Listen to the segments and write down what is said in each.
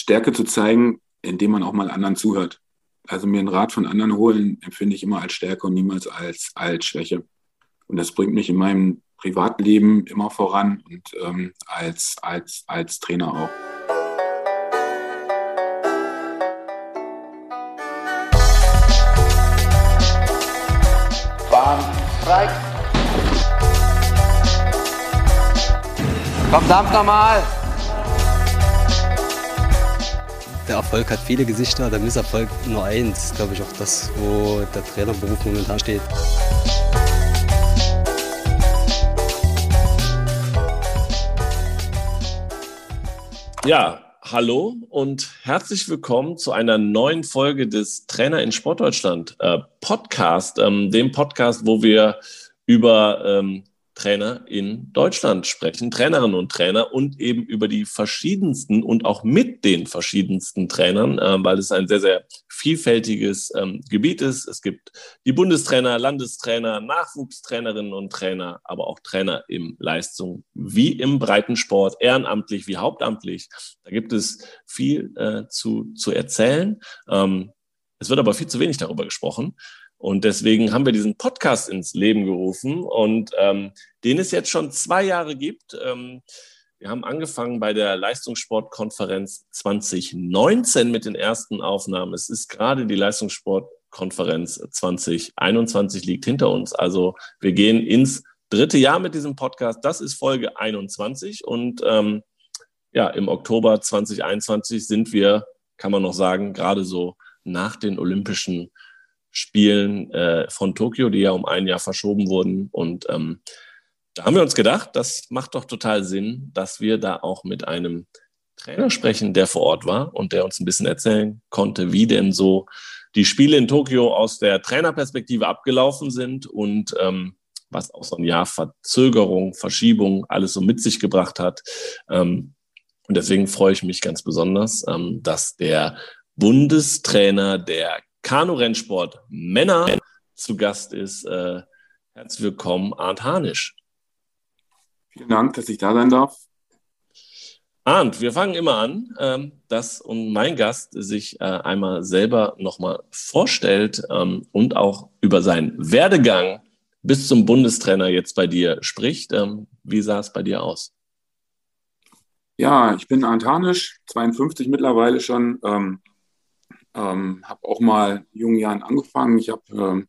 Stärke zu zeigen, indem man auch mal anderen zuhört. Also mir einen Rat von anderen holen, empfinde ich immer als Stärke und niemals als, als Schwäche. Und das bringt mich in meinem Privatleben immer voran und ähm, als, als, als Trainer auch. Bahn frei. Komm, Dampf nochmal. Der Erfolg hat viele Gesichter, der Misserfolg nur eins. Glaube ich auch das, wo der Trainerberuf momentan steht. Ja, hallo und herzlich willkommen zu einer neuen Folge des Trainer in Sportdeutschland äh, Podcast, ähm, dem Podcast, wo wir über ähm, Trainer in Deutschland sprechen, Trainerinnen und Trainer und eben über die verschiedensten und auch mit den verschiedensten Trainern, äh, weil es ein sehr, sehr vielfältiges ähm, Gebiet ist. Es gibt die Bundestrainer, Landestrainer, Nachwuchstrainerinnen und Trainer, aber auch Trainer im Leistung wie im Breitensport, ehrenamtlich wie hauptamtlich. Da gibt es viel äh, zu, zu erzählen. Ähm, es wird aber viel zu wenig darüber gesprochen. Und deswegen haben wir diesen Podcast ins Leben gerufen und ähm, den es jetzt schon zwei Jahre gibt. Ähm, wir haben angefangen bei der Leistungssportkonferenz 2019 mit den ersten Aufnahmen. Es ist gerade die Leistungssportkonferenz 2021 liegt hinter uns. Also wir gehen ins dritte Jahr mit diesem Podcast. Das ist Folge 21 und ähm, ja, im Oktober 2021 sind wir, kann man noch sagen, gerade so nach den Olympischen Spielen äh, von Tokio, die ja um ein Jahr verschoben wurden. Und ähm, da haben wir uns gedacht, das macht doch total Sinn, dass wir da auch mit einem Trainer sprechen, der vor Ort war und der uns ein bisschen erzählen konnte, wie denn so die Spiele in Tokio aus der Trainerperspektive abgelaufen sind und ähm, was auch so ein Jahr Verzögerung, Verschiebung alles so mit sich gebracht hat. Ähm, und deswegen freue ich mich ganz besonders, ähm, dass der Bundestrainer der Kanu-Rennsport Männer zu Gast ist. Äh, herzlich willkommen, Arndt Hanisch. Vielen Dank, dass ich da sein darf. Arndt, wir fangen immer an, ähm, dass und mein Gast sich äh, einmal selber nochmal vorstellt ähm, und auch über seinen Werdegang bis zum Bundestrainer jetzt bei dir spricht. Ähm, wie sah es bei dir aus? Ja, ich bin Arndt Hanisch, 52 mittlerweile schon. Ähm, ähm, habe auch mal in jungen Jahren angefangen. Ich habe ähm,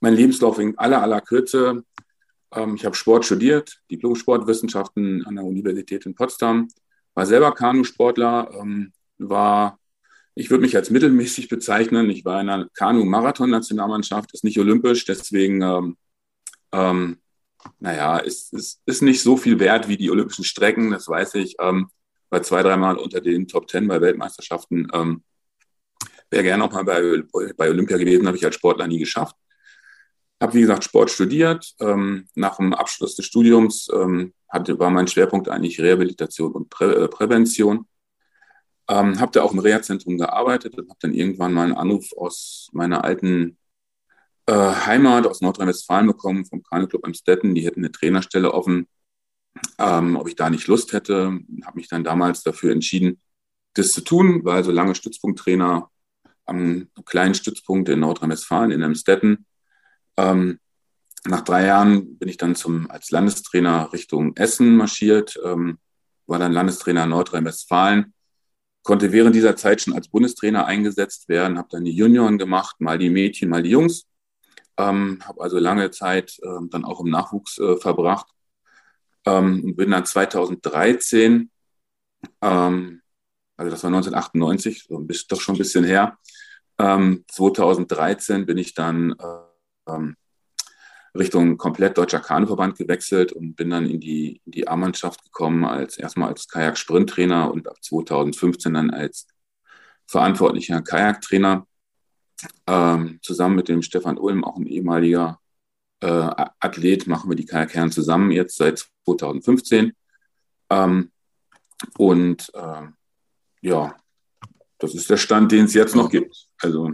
meinen Lebenslauf in aller, aller Kürze. Ähm, ich habe Sport studiert, Diplom-Sportwissenschaften an der Universität in Potsdam, war selber Kanusportler, ähm, war, ich würde mich als mittelmäßig bezeichnen. Ich war in einer Kanu-Marathon-Nationalmannschaft, ist nicht olympisch, deswegen, ähm, ähm, naja, ist, ist, ist nicht so viel wert wie die olympischen Strecken, das weiß ich. Ähm, war zwei, dreimal unter den Top Ten bei Weltmeisterschaften. Wäre gerne auch mal bei, bei Olympia gewesen, habe ich als Sportler nie geschafft. Habe, wie gesagt, Sport studiert. Ähm, nach dem Abschluss des Studiums ähm, hatte, war mein Schwerpunkt eigentlich Rehabilitation und Prä äh, Prävention. Ähm, habe da auch im Reha-Zentrum gearbeitet und habe dann irgendwann mal einen Anruf aus meiner alten äh, Heimat, aus Nordrhein-Westfalen bekommen, vom Kanu-Club Amstetten. Die hätten eine Trainerstelle offen, ähm, ob ich da nicht Lust hätte. Habe mich dann damals dafür entschieden, das zu tun, war also lange Stützpunkttrainer am kleinen Stützpunkt in Nordrhein-Westfalen, in Emstetten. Ähm, nach drei Jahren bin ich dann zum, als Landestrainer Richtung Essen marschiert, ähm, war dann Landestrainer Nordrhein-Westfalen, konnte während dieser Zeit schon als Bundestrainer eingesetzt werden, habe dann die Junioren gemacht, mal die Mädchen, mal die Jungs, ähm, habe also lange Zeit äh, dann auch im Nachwuchs äh, verbracht ähm, und bin dann 2013 ähm, also das war 1998, so doch schon ein bisschen her. Ähm, 2013 bin ich dann äh, ähm, Richtung komplett deutscher Kanuverband gewechselt und bin dann in die, in die A-Mannschaft gekommen, als erstmal als Kajak-Sprinttrainer und ab 2015 dann als verantwortlicher Kajaktrainer. Ähm, zusammen mit dem Stefan Ulm, auch ein ehemaliger äh, Athlet, machen wir die Kajakherren zusammen jetzt seit 2015. Ähm, und äh, ja, das ist der Stand, den es jetzt noch gibt. Also.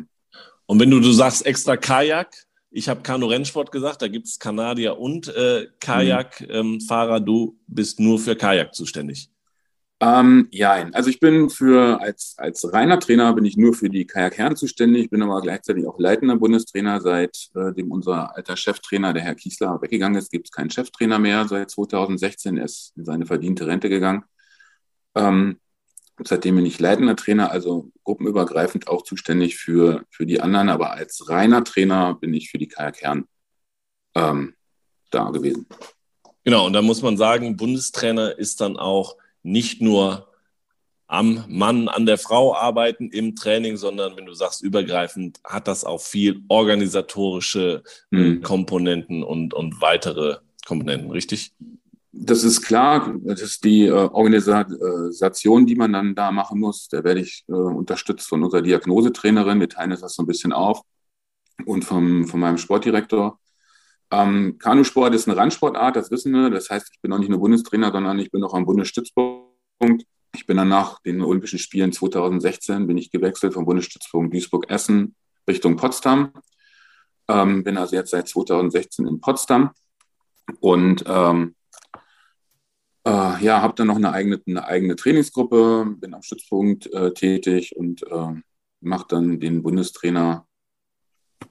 Und wenn du, du sagst extra Kajak, ich habe Kanu-Rennsport gesagt, da gibt es Kanadier und äh, Kajakfahrer. Ähm, du bist nur für Kajak zuständig. Ähm, ja, also ich bin für als, als reiner Trainer bin ich nur für die Kajak Herren zuständig, bin aber gleichzeitig auch leitender Bundestrainer, seitdem äh, unser alter Cheftrainer, der Herr Kiesler, weggegangen ist, gibt es keinen Cheftrainer mehr seit 2016, er ist in seine verdiente Rente gegangen. Ähm, seitdem bin ich leitender Trainer, also gruppenübergreifend auch zuständig für, für die anderen, aber als reiner Trainer bin ich für die Kajak Herren ähm, da gewesen. Genau, und da muss man sagen, Bundestrainer ist dann auch nicht nur am Mann, an der Frau arbeiten im Training, sondern wenn du sagst übergreifend, hat das auch viel organisatorische mhm. Komponenten und, und weitere Komponenten, richtig? Das ist klar, das ist die äh, Organisation, die man dann da machen muss. Da werde ich äh, unterstützt von unserer Diagnosetrainerin, wir teilen das so ein bisschen auf, und vom, von meinem Sportdirektor. Ähm, Kanusport ist eine Randsportart, das wissen wir. Das heißt, ich bin noch nicht nur Bundestrainer, sondern ich bin auch am Bundesstützpunkt. Ich bin dann nach den Olympischen Spielen 2016 bin ich gewechselt vom Bundesstützpunkt Duisburg-Essen Richtung Potsdam. Ähm, bin also jetzt seit 2016 in Potsdam und ähm, äh, ja, habe dann noch eine eigene, eine eigene Trainingsgruppe, bin am Stützpunkt äh, tätig und äh, mache dann den Bundestrainer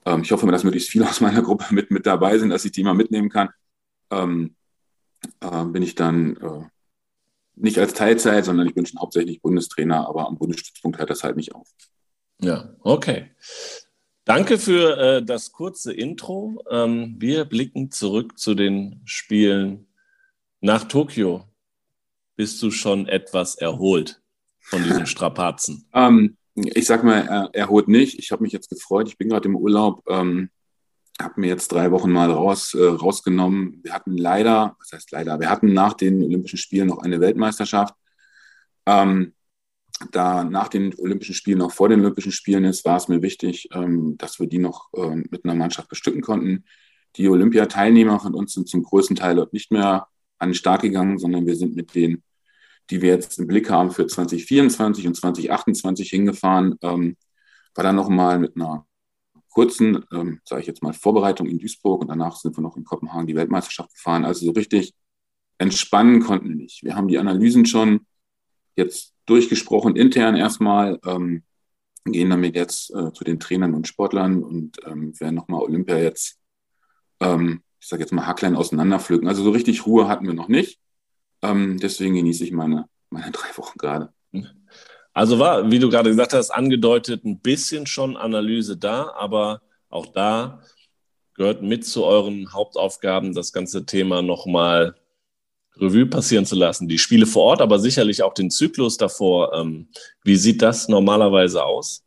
ähm, ich hoffe, dass möglichst viele aus meiner Gruppe mit, mit dabei sind, dass ich die mal mitnehmen kann. Ähm, äh, bin ich dann äh, nicht als Teilzeit, sondern ich bin schon hauptsächlich Bundestrainer, aber am Bundesstützpunkt hört das halt nicht auf. Ja, okay. Danke für äh, das kurze Intro. Ähm, wir blicken zurück zu den Spielen nach Tokio. Bist du schon etwas erholt von diesen Strapazen? ähm, ich sag mal, er, er holt nicht. Ich habe mich jetzt gefreut. Ich bin gerade im Urlaub. Ähm, habe mir jetzt drei Wochen mal raus, äh, rausgenommen. Wir hatten leider, was heißt leider, wir hatten nach den Olympischen Spielen noch eine Weltmeisterschaft. Ähm, da nach den Olympischen Spielen, noch vor den Olympischen Spielen ist, war es mir wichtig, ähm, dass wir die noch äh, mit einer Mannschaft bestücken konnten. Die Olympiateilnehmer von uns sind zum größten Teil dort nicht mehr an den Start gegangen, sondern wir sind mit den die wir jetzt im Blick haben für 2024 und 2028 hingefahren, ähm, war dann nochmal mit einer kurzen, ähm, sage ich jetzt mal, Vorbereitung in Duisburg und danach sind wir noch in Kopenhagen die Weltmeisterschaft gefahren. Also so richtig entspannen konnten wir nicht. Wir haben die Analysen schon jetzt durchgesprochen, intern erstmal, ähm, gehen damit jetzt äh, zu den Trainern und Sportlern und ähm, werden nochmal Olympia jetzt, ähm, ich sage jetzt mal, hacklein auseinanderpflücken. Also so richtig Ruhe hatten wir noch nicht. Ähm, deswegen genieße ich meine, meine drei Wochen gerade. Also war, wie du gerade gesagt hast, angedeutet, ein bisschen schon Analyse da, aber auch da gehört mit zu euren Hauptaufgaben, das ganze Thema nochmal Revue passieren zu lassen. Die Spiele vor Ort, aber sicherlich auch den Zyklus davor. Ähm, wie sieht das normalerweise aus?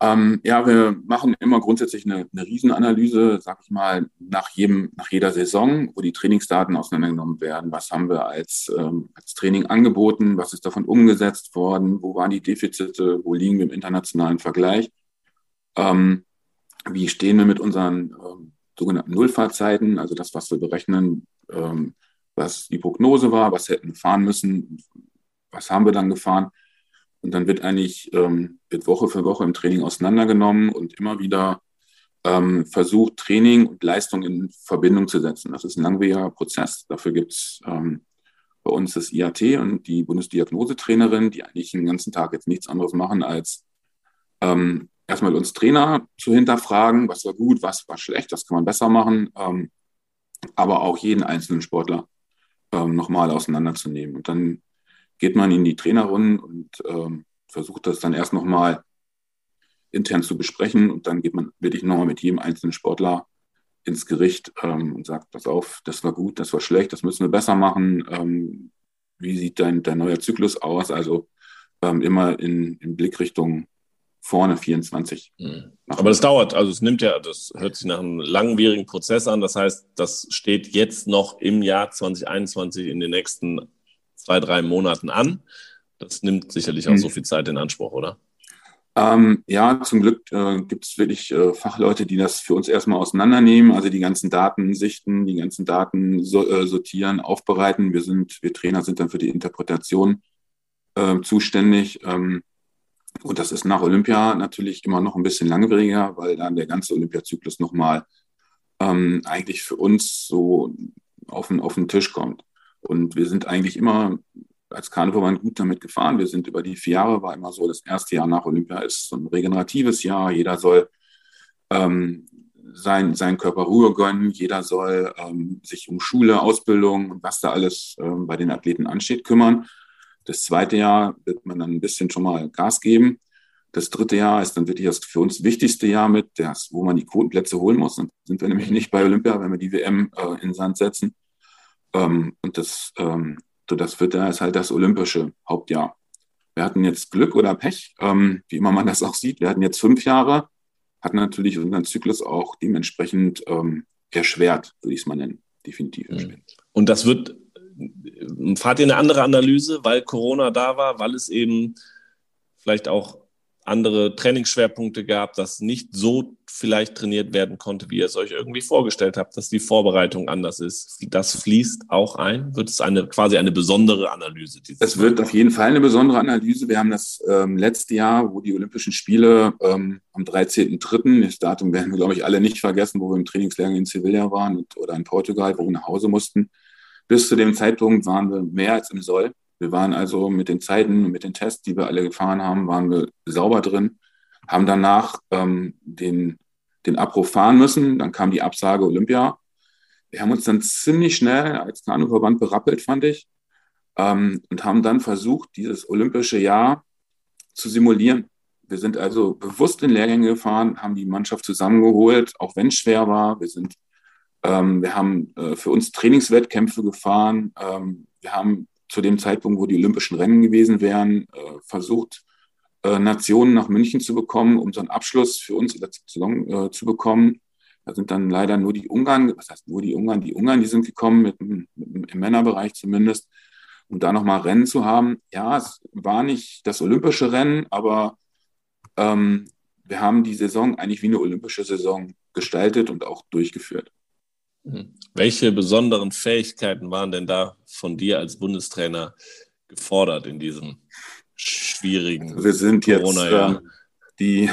Ähm, ja, wir machen immer grundsätzlich eine, eine Riesenanalyse, sag ich mal, nach jedem, nach jeder Saison, wo die Trainingsdaten auseinandergenommen werden. Was haben wir als, ähm, als Training angeboten? Was ist davon umgesetzt worden? Wo waren die Defizite? Wo liegen wir im internationalen Vergleich? Ähm, wie stehen wir mit unseren ähm, sogenannten Nullfahrzeiten? Also das, was wir berechnen, ähm, was die Prognose war, was hätten wir fahren müssen, was haben wir dann gefahren? Und dann wird eigentlich ähm, wird Woche für Woche im Training auseinandergenommen und immer wieder ähm, versucht, Training und Leistung in Verbindung zu setzen. Das ist ein langwieriger Prozess. Dafür gibt es ähm, bei uns das IAT und die Bundesdiagnosetrainerin, die eigentlich den ganzen Tag jetzt nichts anderes machen, als ähm, erstmal uns Trainer zu hinterfragen, was war gut, was war schlecht, was kann man besser machen, ähm, aber auch jeden einzelnen Sportler ähm, nochmal auseinanderzunehmen. Und dann geht man in die Trainerrunden und ähm, versucht das dann erst nochmal intern zu besprechen und dann geht man wirklich nochmal mit jedem einzelnen Sportler ins Gericht ähm, und sagt, pass auf, das war gut, das war schlecht, das müssen wir besser machen. Ähm, wie sieht dein, dein neuer Zyklus aus? Also ähm, immer in, in Blickrichtung vorne 24. Mhm. Aber das dauert, also es nimmt ja, das hört sich nach einem langwierigen Prozess an. Das heißt, das steht jetzt noch im Jahr 2021 in den nächsten zwei, drei Monaten an. Das nimmt sicherlich auch mhm. so viel Zeit in Anspruch, oder? Ähm, ja, zum Glück äh, gibt es wirklich äh, Fachleute, die das für uns erstmal auseinandernehmen, also die ganzen Daten sichten, die ganzen Daten so, äh, sortieren, aufbereiten. Wir sind, wir Trainer sind dann für die Interpretation äh, zuständig. Ähm, und das ist nach Olympia natürlich immer noch ein bisschen langwieriger, weil dann der ganze Olympiazyklus nochmal ähm, eigentlich für uns so auf den, auf den Tisch kommt. Und wir sind eigentlich immer als Kanuverband gut damit gefahren. Wir sind über die vier Jahre, war immer so, das erste Jahr nach Olympia ist so ein regeneratives Jahr. Jeder soll ähm, sein, seinen Körper Ruhe gönnen. Jeder soll ähm, sich um Schule, Ausbildung und was da alles ähm, bei den Athleten ansteht, kümmern. Das zweite Jahr wird man dann ein bisschen schon mal Gas geben. Das dritte Jahr ist dann wirklich das für uns wichtigste Jahr mit, das, wo man die Quotenplätze holen muss. Dann sind wir nämlich nicht bei Olympia, wenn wir die WM äh, in den Sand setzen. Ähm, und das, ähm, das vierte Jahr ist halt das olympische Hauptjahr. Wir hatten jetzt Glück oder Pech, ähm, wie immer man das auch sieht. Wir hatten jetzt fünf Jahre, hatten natürlich unseren Zyklus auch dementsprechend ähm, erschwert, würde ich es mal nennen. Definitiv mhm. erschwert. Und das wird, fahrt ihr eine andere Analyse, weil Corona da war, weil es eben vielleicht auch andere Trainingsschwerpunkte gab, dass nicht so vielleicht trainiert werden konnte, wie ihr es euch irgendwie vorgestellt habt, dass die Vorbereitung anders ist. Das fließt auch ein. Wird es eine quasi eine besondere Analyse? Es wird auf jeden Fall eine besondere Analyse. Wir haben das ähm, letzte Jahr, wo die Olympischen Spiele ähm, am 13.03., das Datum werden wir, glaube ich, alle nicht vergessen, wo wir im Trainingslager in Sevilla waren und, oder in Portugal, wo wir nach Hause mussten. Bis zu dem Zeitpunkt waren wir mehr als im Soll. Wir waren also mit den Zeiten und mit den Tests, die wir alle gefahren haben, waren wir sauber drin, haben danach ähm, den, den Abruf fahren müssen. Dann kam die Absage Olympia. Wir haben uns dann ziemlich schnell als Kanuverband berappelt, fand ich, ähm, und haben dann versucht, dieses olympische Jahr zu simulieren. Wir sind also bewusst in Lehrgänge gefahren, haben die Mannschaft zusammengeholt, auch wenn es schwer war. Wir sind, ähm, wir haben äh, für uns Trainingswettkämpfe gefahren. Ähm, wir haben zu dem Zeitpunkt, wo die Olympischen Rennen gewesen wären, äh, versucht, äh, Nationen nach München zu bekommen, um so einen Abschluss für uns in der Saison äh, zu bekommen. Da sind dann leider nur die Ungarn, was heißt nur die Ungarn, die Ungarn, die sind gekommen, mit, mit, im Männerbereich zumindest, um da nochmal Rennen zu haben. Ja, es war nicht das olympische Rennen, aber ähm, wir haben die Saison eigentlich wie eine olympische Saison gestaltet und auch durchgeführt. Mhm. Welche besonderen Fähigkeiten waren denn da von dir als Bundestrainer gefordert in diesem schwierigen also Wir sind jetzt ähm, die,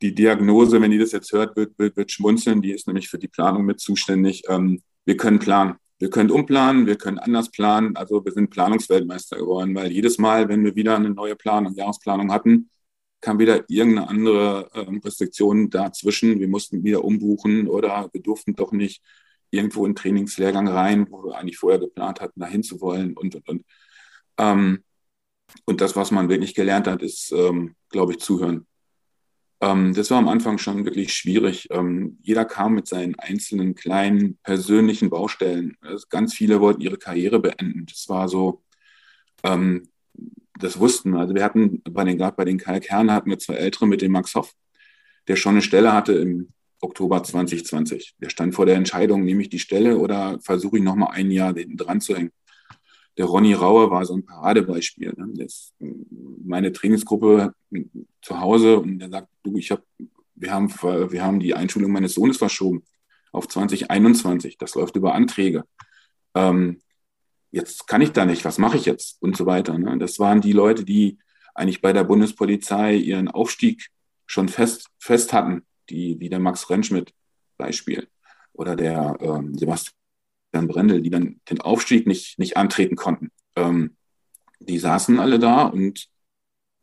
die Diagnose, wenn die das jetzt hört, wird, wird, wird schmunzeln. Die ist nämlich für die Planung mit zuständig. Ähm, wir können planen. Wir können umplanen, wir können anders planen. Also wir sind Planungsweltmeister geworden, weil jedes Mal, wenn wir wieder eine neue Planung, Jahresplanung hatten, kam wieder irgendeine andere ähm, Restriktion dazwischen. Wir mussten wieder umbuchen oder wir durften doch nicht irgendwo in Trainingslehrgang rein, wo wir eigentlich vorher geplant hatten, dahin zu wollen und, und, und. Ähm, und das, was man wirklich gelernt hat, ist, ähm, glaube ich, zuhören. Ähm, das war am Anfang schon wirklich schwierig. Ähm, jeder kam mit seinen einzelnen kleinen persönlichen Baustellen. Also ganz viele wollten ihre Karriere beenden. Das war so, ähm, das wussten wir. Also wir hatten bei den, gerade bei den Kalkherren hatten wir zwei Ältere mit dem Max Hoff, der schon eine Stelle hatte im Oktober 2020. Der stand vor der Entscheidung, nehme ich die Stelle oder versuche ich nochmal ein Jahr hinten dran zu hängen. Der Ronny Rauer war so ein Paradebeispiel. Ne? Das meine Trainingsgruppe zu Hause und der sagt, du, ich habe, wir haben, wir haben die Einschulung meines Sohnes verschoben auf 2021. Das läuft über Anträge. Ähm, jetzt kann ich da nicht, was mache ich jetzt und so weiter. Ne? Das waren die Leute, die eigentlich bei der Bundespolizei ihren Aufstieg schon fest, fest hatten die, wie der Max Rentschmidt Beispiel oder der ähm, Sebastian Brendel, die dann den Aufstieg nicht, nicht antreten konnten. Ähm, die saßen alle da und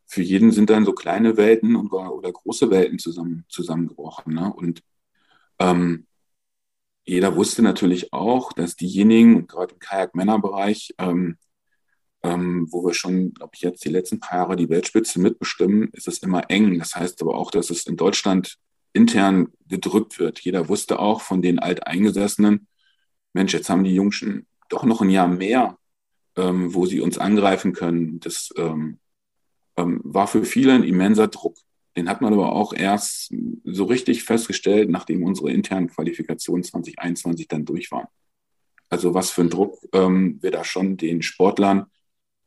für jeden sind dann so kleine Welten und, oder große Welten zusammen, zusammengebrochen. Ne? Und ähm, jeder wusste natürlich auch, dass diejenigen, gerade im Kajak-Männerbereich, ähm, ähm, wo wir schon, glaube ich, jetzt die letzten paar Jahre die Weltspitze mitbestimmen, ist es immer eng. Das heißt aber auch, dass es in Deutschland intern gedrückt wird. Jeder wusste auch von den Alteingesessenen, Mensch, jetzt haben die Jungschen doch noch ein Jahr mehr, ähm, wo sie uns angreifen können. Das ähm, ähm, war für viele ein immenser Druck. Den hat man aber auch erst so richtig festgestellt, nachdem unsere internen Qualifikationen 2021 dann durch waren. Also was für ein Druck ähm, wir da schon den Sportlern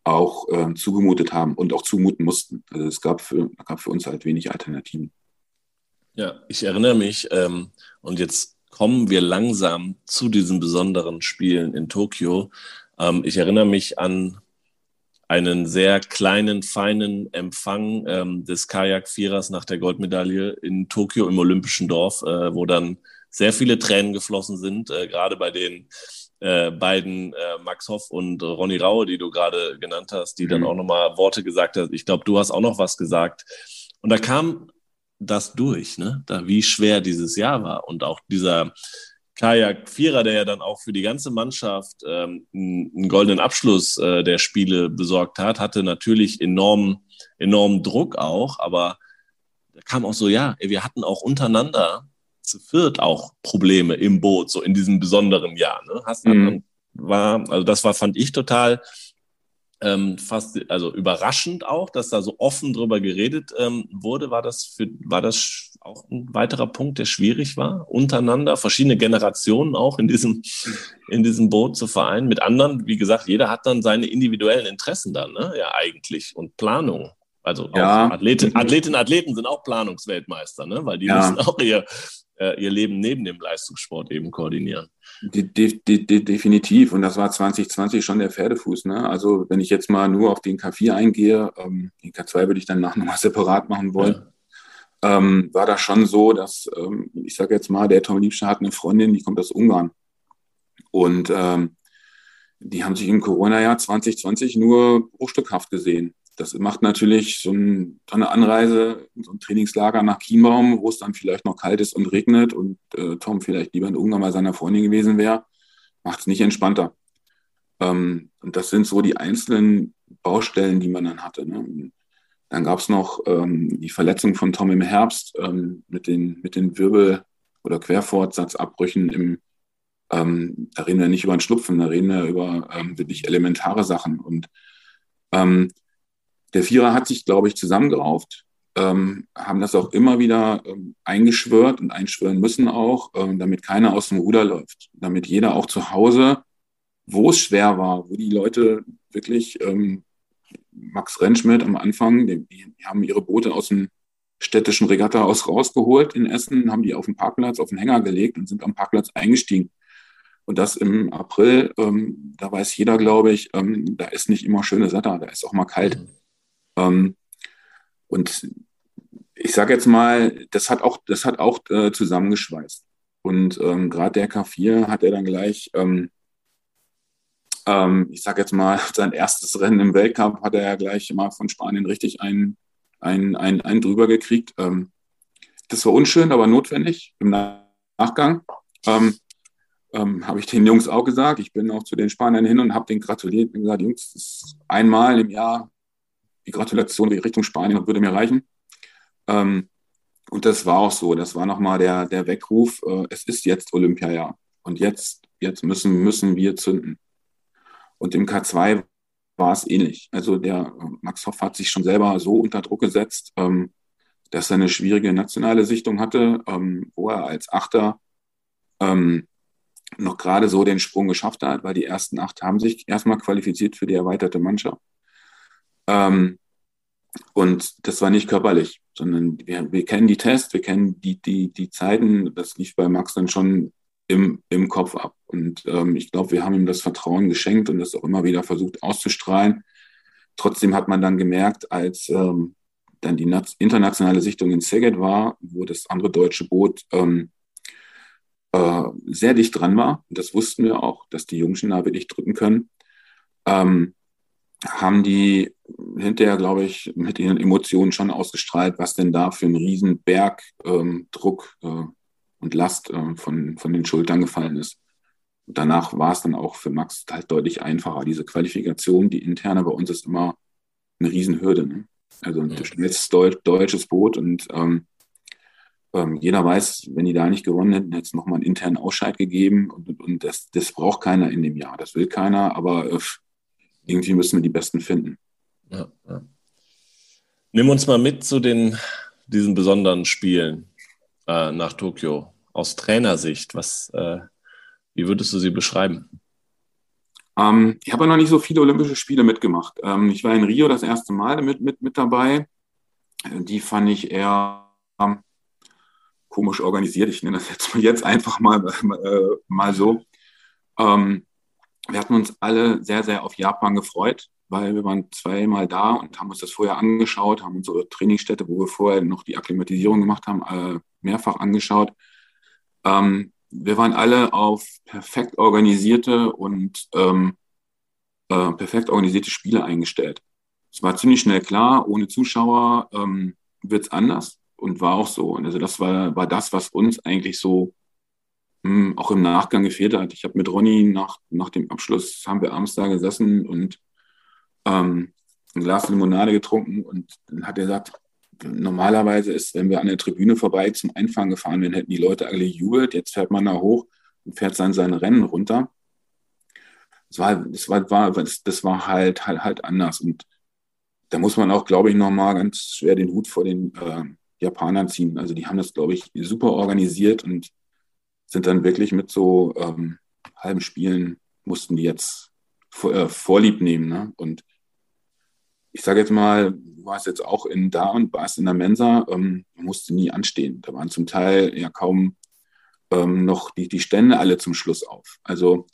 auch äh, zugemutet haben und auch zumuten mussten. Also es gab für, gab für uns halt wenig Alternativen. Ja, ich erinnere mich, ähm, und jetzt kommen wir langsam zu diesen besonderen Spielen in Tokio. Ähm, ich erinnere mich an einen sehr kleinen, feinen Empfang ähm, des Kajak-Vierers nach der Goldmedaille in Tokio im Olympischen Dorf, äh, wo dann sehr viele Tränen geflossen sind, äh, gerade bei den äh, beiden äh, Max Hoff und Ronny Raue, die du gerade genannt hast, die mhm. dann auch nochmal Worte gesagt hast. Ich glaube, du hast auch noch was gesagt. Und da kam das durch, ne? Da, wie schwer dieses Jahr war. Und auch dieser Kajak-Vierer, der ja dann auch für die ganze Mannschaft ähm, einen goldenen Abschluss äh, der Spiele besorgt hat, hatte natürlich enormen, enormen Druck auch, aber da kam auch so, ja, wir hatten auch untereinander zu viert auch Probleme im Boot, so in diesem besonderen Jahr. Ne? Hast, mhm. war, also das war, fand ich total ähm, fast, also überraschend auch, dass da so offen drüber geredet ähm, wurde. War das für, war das auch ein weiterer Punkt, der schwierig war, untereinander, verschiedene Generationen auch in diesem, in diesem Boot zu vereinen mit anderen? Wie gesagt, jeder hat dann seine individuellen Interessen dann, ne? Ja, eigentlich und Planung. Also ja. Athletinnen, Athletinnen, Athleten sind auch Planungsweltmeister, ne? weil die ja. müssen auch ihr, ihr Leben neben dem Leistungssport eben koordinieren. De, de, de, definitiv. Und das war 2020 schon der Pferdefuß. Ne? Also wenn ich jetzt mal nur auf den K4 eingehe, ähm, den K2 würde ich dann nachher nochmal separat machen wollen. Ja. Ähm, war das schon so, dass, ähm, ich sage jetzt mal, der Tom Liebscher hat eine Freundin, die kommt aus Ungarn. Und ähm, die haben sich im Corona-Jahr 2020 nur bruchstückhaft gesehen das macht natürlich so, ein, so, eine Anreise, so ein Trainingslager nach Chiembaum, wo es dann vielleicht noch kalt ist und regnet und äh, Tom vielleicht lieber in Ungarn bei seiner Freundin gewesen wäre, macht es nicht entspannter. Ähm, und das sind so die einzelnen Baustellen, die man dann hatte. Ne? Dann gab es noch ähm, die Verletzung von Tom im Herbst ähm, mit, den, mit den Wirbel- oder Querfortsatzabbrüchen im, ähm, da reden wir nicht über ein Schlupfen, da reden wir über ähm, wirklich elementare Sachen. Und ähm, der Vierer hat sich, glaube ich, zusammengerauft, ähm, haben das auch immer wieder ähm, eingeschwört und einschwören müssen auch, ähm, damit keiner aus dem Ruder läuft, damit jeder auch zu Hause, wo es schwer war, wo die Leute wirklich, ähm, Max Rentschmidt am Anfang, die, die, haben ihre Boote aus dem städtischen Regatta aus rausgeholt in Essen, haben die auf den Parkplatz, auf den Hänger gelegt und sind am Parkplatz eingestiegen. Und das im April, ähm, da weiß jeder, glaube ich, ähm, da ist nicht immer schönes Wetter, da ist auch mal kalt. Mhm. Ähm, und ich sage jetzt mal, das hat auch, das hat auch äh, zusammengeschweißt. Und ähm, gerade der K4 hat er dann gleich, ähm, ähm, ich sage jetzt mal, sein erstes Rennen im Weltcup hat er ja gleich mal von Spanien richtig einen, einen, einen, einen drüber gekriegt. Ähm, das war unschön, aber notwendig im Nachgang. Ähm, ähm, habe ich den Jungs auch gesagt. Ich bin auch zu den Spaniern hin und habe denen gratuliert und gesagt, Jungs, das ist einmal im Jahr die Gratulation Richtung Spanien würde mir reichen. Ähm, und das war auch so. Das war nochmal der, der Weckruf. Äh, es ist jetzt Olympiajahr. Und jetzt, jetzt müssen, müssen wir zünden. Und im K2 war es ähnlich. Also der äh, Max Hoff hat sich schon selber so unter Druck gesetzt, ähm, dass er eine schwierige nationale Sichtung hatte, ähm, wo er als Achter ähm, noch gerade so den Sprung geschafft hat, weil die ersten acht haben sich erstmal qualifiziert für die erweiterte Mannschaft. Ähm, und das war nicht körperlich, sondern wir, wir kennen die Tests, wir kennen die, die, die Zeiten. Das lief bei Max dann schon im, im Kopf ab. Und ähm, ich glaube, wir haben ihm das Vertrauen geschenkt und das auch immer wieder versucht auszustrahlen. Trotzdem hat man dann gemerkt, als ähm, dann die internationale Sichtung in Szeged war, wo das andere deutsche Boot ähm, äh, sehr dicht dran war, und das wussten wir auch, dass die Jungs da wirklich drücken können, ähm, haben die hinterher, glaube ich, mit ihren Emotionen schon ausgestrahlt, was denn da für ein Riesenberg ähm, Druck äh, und Last äh, von, von den Schultern gefallen ist. Und danach war es dann auch für Max halt deutlich einfacher. Diese Qualifikation, die interne bei uns ist immer eine Riesenhürde. Ne? Also ein schnellstes Deut deutsches Boot und ähm, ähm, jeder weiß, wenn die da nicht gewonnen hätten, hätte es nochmal einen internen Ausscheid gegeben und, und, und das, das braucht keiner in dem Jahr. Das will keiner, aber äh, irgendwie müssen wir die Besten finden. Ja, ja. Nimm uns mal mit zu den, diesen besonderen Spielen äh, nach Tokio aus Trainersicht. Was, äh, wie würdest du sie beschreiben? Ähm, ich habe ja noch nicht so viele Olympische Spiele mitgemacht. Ähm, ich war in Rio das erste Mal mit, mit, mit dabei. Die fand ich eher ähm, komisch organisiert. Ich nenne das jetzt, jetzt einfach mal, äh, mal so. Ähm, wir hatten uns alle sehr, sehr auf Japan gefreut weil wir waren zweimal da und haben uns das vorher angeschaut, haben unsere Trainingsstätte, wo wir vorher noch die Akklimatisierung gemacht haben, äh, mehrfach angeschaut. Ähm, wir waren alle auf perfekt organisierte und ähm, äh, perfekt organisierte Spiele eingestellt. Es war ziemlich schnell klar, ohne Zuschauer ähm, wird es anders und war auch so. Und also das war, war das, was uns eigentlich so auch im Nachgang gefehlt hat. Ich habe mit Ronny nach, nach dem Abschluss, haben wir abends da gesessen und ähm, ein Glas Limonade getrunken und dann hat er gesagt, normalerweise ist, wenn wir an der Tribüne vorbei zum Einfahren gefahren wären, hätten die Leute alle jubelt. Jetzt fährt man da hoch und fährt dann seine Rennen runter. Das war, das war das, das war halt, halt, halt anders. Und da muss man auch, glaube ich, nochmal ganz schwer den Hut vor den äh, Japanern ziehen. Also die haben das, glaube ich, super organisiert und sind dann wirklich mit so ähm, halben Spielen, mussten die jetzt vor, äh, Vorlieb nehmen. Ne? Und ich sage jetzt mal, du warst jetzt auch in da und warst in der Mensa, ähm, musste nie anstehen. Da waren zum Teil ja kaum ähm, noch die, die Stände alle zum Schluss auf. Also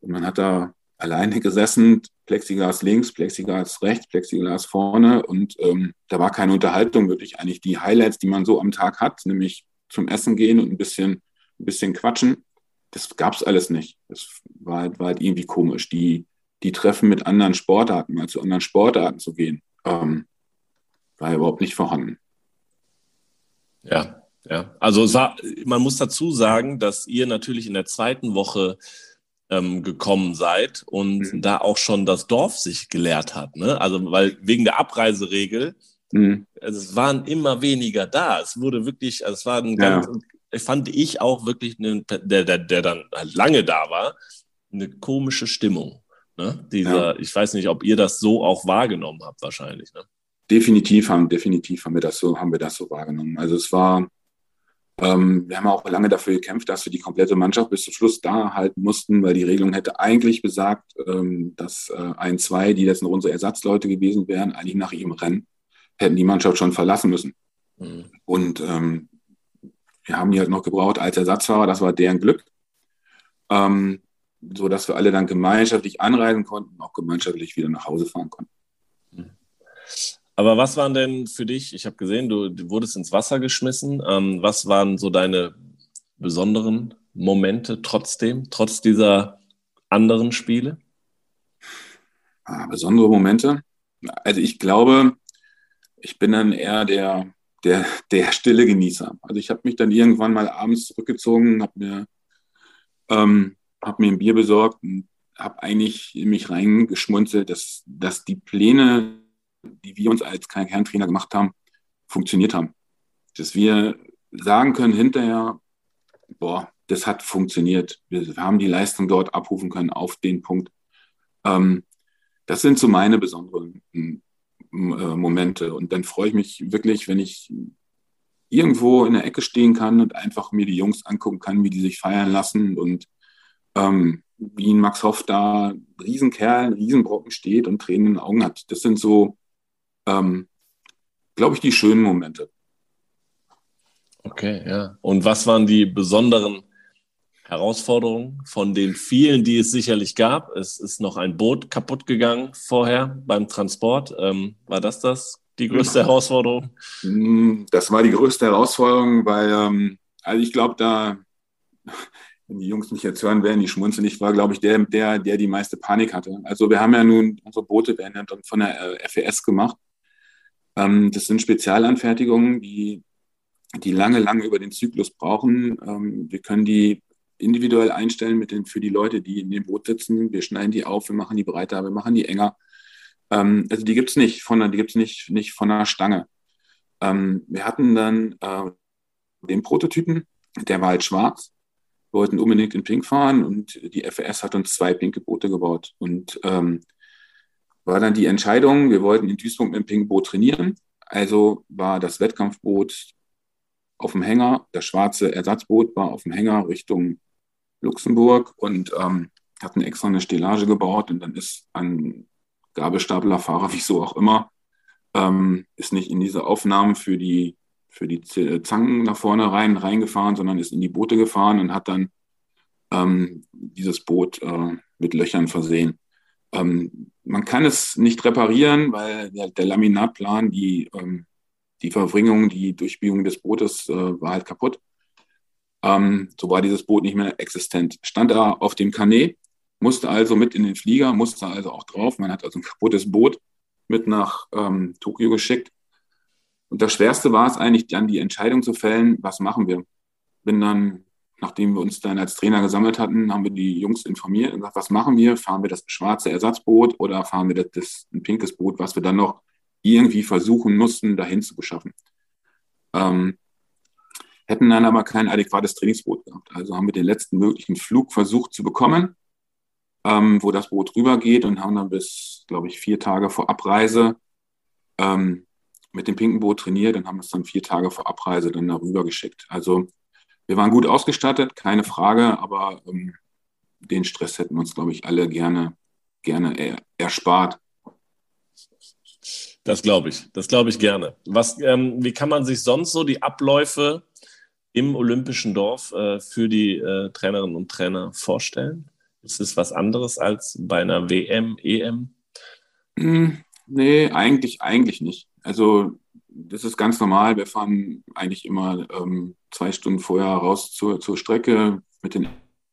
und man hat da alleine gesessen, Plexiglas links, Plexiglas rechts, Plexiglas vorne und ähm, da war keine Unterhaltung, wirklich eigentlich die Highlights, die man so am Tag hat, nämlich zum Essen gehen und ein bisschen, ein bisschen quatschen. Das gab es alles nicht. Das war halt, war halt irgendwie komisch. Die, die Treffen mit anderen Sportarten, mal zu anderen Sportarten zu gehen, ähm, war überhaupt nicht vorhanden. Ja, ja. Also man muss dazu sagen, dass ihr natürlich in der zweiten Woche ähm, gekommen seid und mhm. da auch schon das Dorf sich gelehrt hat. Ne? Also weil wegen der Abreiseregel, mhm. also es waren immer weniger da. Es wurde wirklich, also es war ein ja. ganz, fand ich auch wirklich, eine, der, der, der dann lange da war, eine komische Stimmung. Ne? Dieser, ja. ich weiß nicht, ob ihr das so auch wahrgenommen habt, wahrscheinlich. Ne? Definitiv haben, definitiv haben wir das so, haben wir das so wahrgenommen. Also es war, ähm, wir haben auch lange dafür gekämpft, dass wir die komplette Mannschaft bis zum Schluss da halten mussten, weil die Regelung hätte eigentlich besagt, ähm, dass äh, ein, zwei, die jetzt noch unsere Ersatzleute gewesen wären, eigentlich nach ihrem Rennen hätten die Mannschaft schon verlassen müssen. Mhm. Und ähm, wir haben die halt noch gebraucht als Ersatzfahrer, das war deren Glück. Ähm, so dass wir alle dann gemeinschaftlich anreisen konnten und auch gemeinschaftlich wieder nach Hause fahren konnten. Mhm. Aber was waren denn für dich, ich habe gesehen, du, du, wurdest ins Wasser geschmissen. Ähm, was waren so deine besonderen Momente trotzdem, trotz dieser anderen Spiele? Ah, besondere Momente? Also ich glaube, ich bin dann eher der, der, der stille Genießer. Also ich habe mich dann irgendwann mal abends zurückgezogen, habe mir, ähm, hab mir ein Bier besorgt und habe eigentlich in mich reingeschmunzelt, dass, dass die Pläne die wir uns als Kerntrainer gemacht haben, funktioniert haben. Dass wir sagen können hinterher, boah, das hat funktioniert. Wir haben die Leistung dort abrufen können auf den Punkt. Ähm, das sind so meine besonderen Momente. Und dann freue ich mich wirklich, wenn ich irgendwo in der Ecke stehen kann und einfach mir die Jungs angucken kann, wie die sich feiern lassen und ähm, wie ein Max Hoff da, Riesenkerl, Riesenbrocken steht und Tränen in den Augen hat. Das sind so, ähm, glaube ich, die schönen Momente. Okay, ja. Und was waren die besonderen Herausforderungen von den vielen, die es sicherlich gab? Es ist noch ein Boot kaputt gegangen vorher beim Transport. Ähm, war das das die größte Herausforderung? Hm, das war die größte Herausforderung, weil, ähm, also ich glaube, da, wenn die Jungs mich jetzt hören werden, die schmunzeln, ich war, glaube ich, der, der, der die meiste Panik hatte. Also wir haben ja nun, unsere Boote werden ja dann von der äh, FES gemacht. Ähm, das sind Spezialanfertigungen, die, die lange, lange über den Zyklus brauchen. Ähm, wir können die individuell einstellen mit den, für die Leute, die in dem Boot sitzen. Wir schneiden die auf, wir machen die breiter, wir machen die enger. Ähm, also die gibt es nicht von, nicht, nicht von der Stange. Ähm, wir hatten dann äh, den Prototypen, der war halt schwarz. Wir wollten unbedingt in Pink fahren und die FS hat uns zwei pinke Boote gebaut. Und ähm, war dann die Entscheidung, wir wollten in Duisburg mit dem Pingboot trainieren. Also war das Wettkampfboot auf dem Hänger, das schwarze Ersatzboot war auf dem Hänger Richtung Luxemburg und ähm, hatten extra eine Stellage gebaut und dann ist ein Gabelstaplerfahrer, wieso auch immer, ähm, ist nicht in diese Aufnahmen für die, für die Zangen nach vorne rein reingefahren, sondern ist in die Boote gefahren und hat dann ähm, dieses Boot äh, mit Löchern versehen. Ähm, man kann es nicht reparieren, weil der, der Laminatplan, die, ähm, die Verbringung, die Durchbiegung des Bootes äh, war halt kaputt. Ähm, so war dieses Boot nicht mehr existent. Stand da auf dem Kanä, musste also mit in den Flieger, musste also auch drauf. Man hat also ein kaputtes Boot mit nach ähm, Tokio geschickt. Und das Schwerste war es eigentlich dann, die Entscheidung zu fällen, was machen wir. Bin dann, nachdem wir uns dann als Trainer gesammelt hatten, haben wir die Jungs informiert und gesagt, was machen wir? Fahren wir das schwarze Ersatzboot oder fahren wir das, das ein pinkes Boot, was wir dann noch irgendwie versuchen mussten, dahin zu beschaffen. Ähm, hätten dann aber kein adäquates Trainingsboot gehabt. Also haben wir den letzten möglichen Flug versucht zu bekommen, ähm, wo das Boot rübergeht und haben dann bis, glaube ich, vier Tage vor Abreise ähm, mit dem pinken Boot trainiert und haben es dann vier Tage vor Abreise dann darüber geschickt. Also wir waren gut ausgestattet, keine Frage, aber ähm, den Stress hätten wir uns, glaube ich, alle gerne, gerne er, erspart. Das glaube ich, das glaube ich gerne. Was, ähm, wie kann man sich sonst so die Abläufe im Olympischen Dorf äh, für die äh, Trainerinnen und Trainer vorstellen? Ist es was anderes als bei einer WM, EM? Hm, nee, eigentlich, eigentlich nicht. Also das ist ganz normal. Wir fahren eigentlich immer ähm, zwei Stunden vorher raus zur, zur Strecke mit den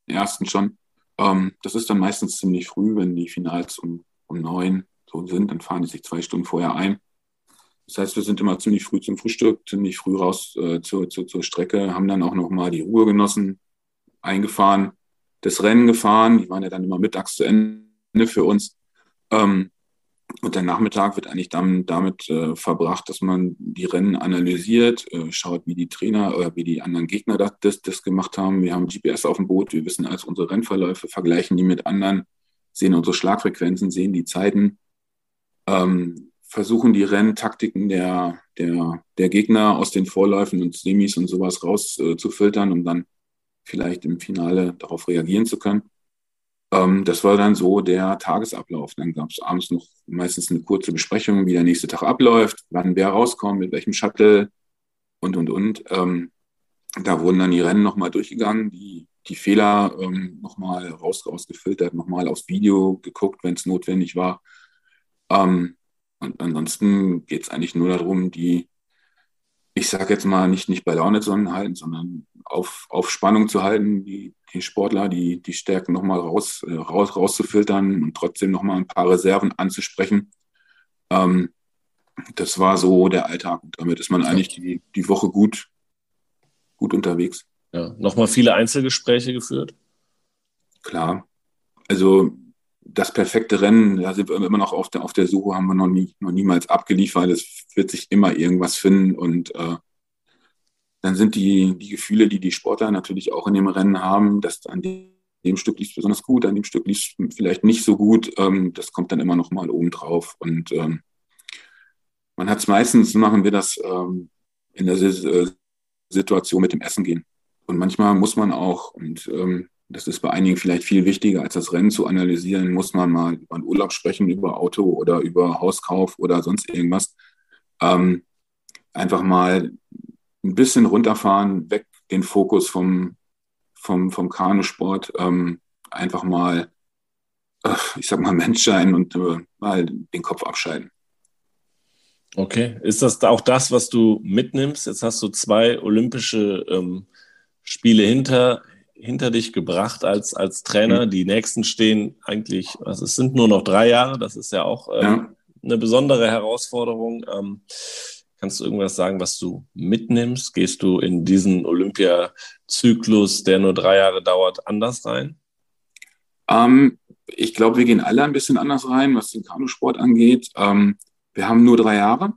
ersten schon. Ähm, das ist dann meistens ziemlich früh, wenn die Finals um, um neun so sind, dann fahren die sich zwei Stunden vorher ein. Das heißt, wir sind immer ziemlich früh zum Frühstück, ziemlich früh raus äh, zur, zur, zur Strecke, haben dann auch nochmal die Ruhe genossen, eingefahren, das Rennen gefahren. Die waren ja dann immer mittags zu Ende für uns. Ähm, und der Nachmittag wird eigentlich dann damit äh, verbracht, dass man die Rennen analysiert, äh, schaut, wie die Trainer oder wie die anderen Gegner das, das, das, gemacht haben. Wir haben GPS auf dem Boot, wir wissen also unsere Rennverläufe, vergleichen die mit anderen, sehen unsere Schlagfrequenzen, sehen die Zeiten, ähm, versuchen die Renntaktiken der, der, der Gegner aus den Vorläufen und Semis und sowas rauszufiltern, äh, um dann vielleicht im Finale darauf reagieren zu können. Ähm, das war dann so der Tagesablauf. Dann gab es abends noch meistens eine kurze Besprechung, wie der nächste Tag abläuft, wann wer rauskommt, mit welchem Shuttle und, und, und. Ähm, da wurden dann die Rennen nochmal durchgegangen, die, die Fehler ähm, nochmal raus, rausgefiltert, nochmal aufs Video geguckt, wenn es notwendig war. Ähm, und ansonsten geht es eigentlich nur darum, die, ich sage jetzt mal, nicht, nicht bei Laune zu halten, sondern auf, auf Spannung zu halten, die, die Sportler, die, die Stärken nochmal raus, äh, raus, rauszufiltern und trotzdem nochmal ein paar Reserven anzusprechen. Ähm, das war so der Alltag. Und damit ist man eigentlich die, die Woche gut, gut unterwegs. Ja, nochmal viele Einzelgespräche geführt? Klar. Also das perfekte Rennen, da sind wir immer noch auf der, auf der Suche, haben wir noch, nie, noch niemals abgeliefert. Es wird sich immer irgendwas finden und äh, dann sind die, die Gefühle, die die Sportler natürlich auch in dem Rennen haben, dass an dem Stück lief es besonders gut, an dem Stück lief es vielleicht nicht so gut, ähm, das kommt dann immer noch mal oben drauf und ähm, man hat es meistens, machen wir das ähm, in der äh, Situation mit dem Essen gehen. Und manchmal muss man auch, und ähm, das ist bei einigen vielleicht viel wichtiger, als das Rennen zu analysieren, muss man mal über einen Urlaub sprechen, über Auto oder über Hauskauf oder sonst irgendwas. Ähm, einfach mal ein bisschen runterfahren, weg den Fokus vom, vom, vom Kanusport, ähm, einfach mal, äh, ich sag mal, Mensch sein und äh, mal den Kopf abschalten. Okay, ist das auch das, was du mitnimmst? Jetzt hast du zwei olympische ähm, Spiele hinter, hinter dich gebracht als, als Trainer. Mhm. Die nächsten stehen eigentlich, also es sind nur noch drei Jahre, das ist ja auch ähm, ja. eine besondere Herausforderung. Ähm, kannst du irgendwas sagen, was du mitnimmst? Gehst du in diesen Olympiazyklus, der nur drei Jahre dauert, anders rein? Ähm, ich glaube, wir gehen alle ein bisschen anders rein, was den Kanusport angeht. Ähm, wir haben nur drei Jahre.